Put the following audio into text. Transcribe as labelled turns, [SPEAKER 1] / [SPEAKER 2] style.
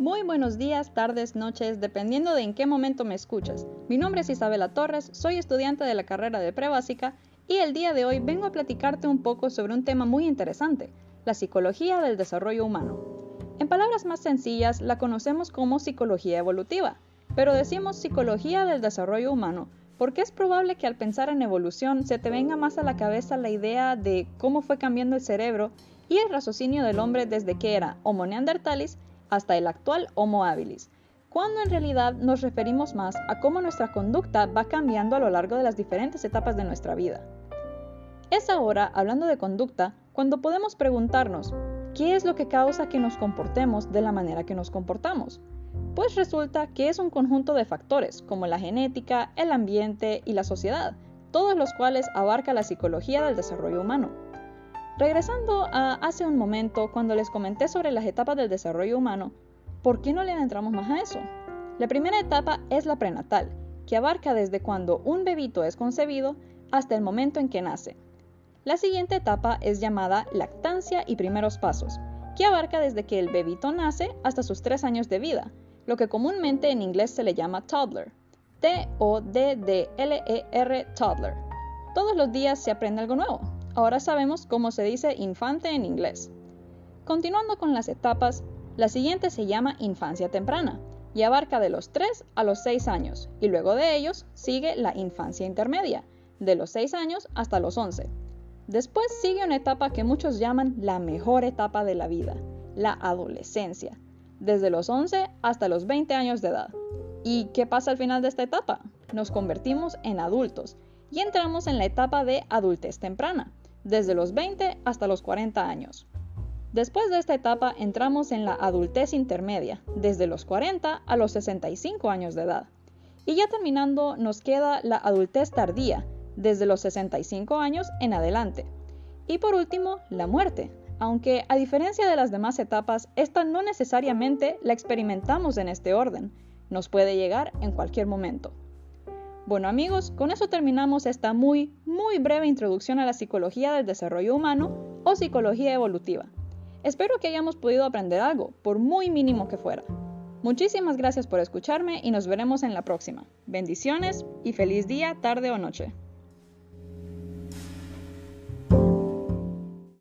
[SPEAKER 1] Muy buenos días, tardes, noches, dependiendo de en qué momento me escuchas. Mi nombre es Isabela Torres, soy estudiante de la carrera de prebásica y el día de hoy vengo a platicarte un poco sobre un tema muy interesante, la psicología del desarrollo humano. En palabras más sencillas, la conocemos como psicología evolutiva, pero decimos psicología del desarrollo humano porque es probable que al pensar en evolución se te venga más a la cabeza la idea de cómo fue cambiando el cerebro y el raciocinio del hombre desde que era Homo neanderthalis hasta el actual Homo habilis, cuando en realidad nos referimos más a cómo nuestra conducta va cambiando a lo largo de las diferentes etapas de nuestra vida. Es ahora, hablando de conducta, cuando podemos preguntarnos, ¿qué es lo que causa que nos comportemos de la manera que nos comportamos? Pues resulta que es un conjunto de factores, como la genética, el ambiente y la sociedad, todos los cuales abarca la psicología del desarrollo humano. Regresando a hace un momento, cuando les comenté sobre las etapas del desarrollo humano, ¿por qué no le adentramos más a eso? La primera etapa es la prenatal, que abarca desde cuando un bebito es concebido hasta el momento en que nace. La siguiente etapa es llamada lactancia y primeros pasos, que abarca desde que el bebito nace hasta sus tres años de vida, lo que comúnmente en inglés se le llama toddler. T-O-D-D-L-E-R, toddler. Todos los días se aprende algo nuevo. Ahora sabemos cómo se dice infante en inglés. Continuando con las etapas, la siguiente se llama infancia temprana y abarca de los 3 a los 6 años y luego de ellos sigue la infancia intermedia, de los 6 años hasta los 11. Después sigue una etapa que muchos llaman la mejor etapa de la vida, la adolescencia, desde los 11 hasta los 20 años de edad. ¿Y qué pasa al final de esta etapa? Nos convertimos en adultos y entramos en la etapa de adultez temprana, desde los 20 hasta los 40 años. Después de esta etapa entramos en la adultez intermedia, desde los 40 a los 65 años de edad. Y ya terminando nos queda la adultez tardía, desde los 65 años en adelante. Y por último, la muerte, aunque a diferencia de las demás etapas, esta no necesariamente la experimentamos en este orden, nos puede llegar en cualquier momento. Bueno amigos, con eso terminamos esta muy, muy breve introducción a la psicología del desarrollo humano o psicología evolutiva. Espero que hayamos podido aprender algo, por muy mínimo que fuera. Muchísimas gracias por escucharme y nos veremos en la próxima. Bendiciones y feliz día, tarde o noche.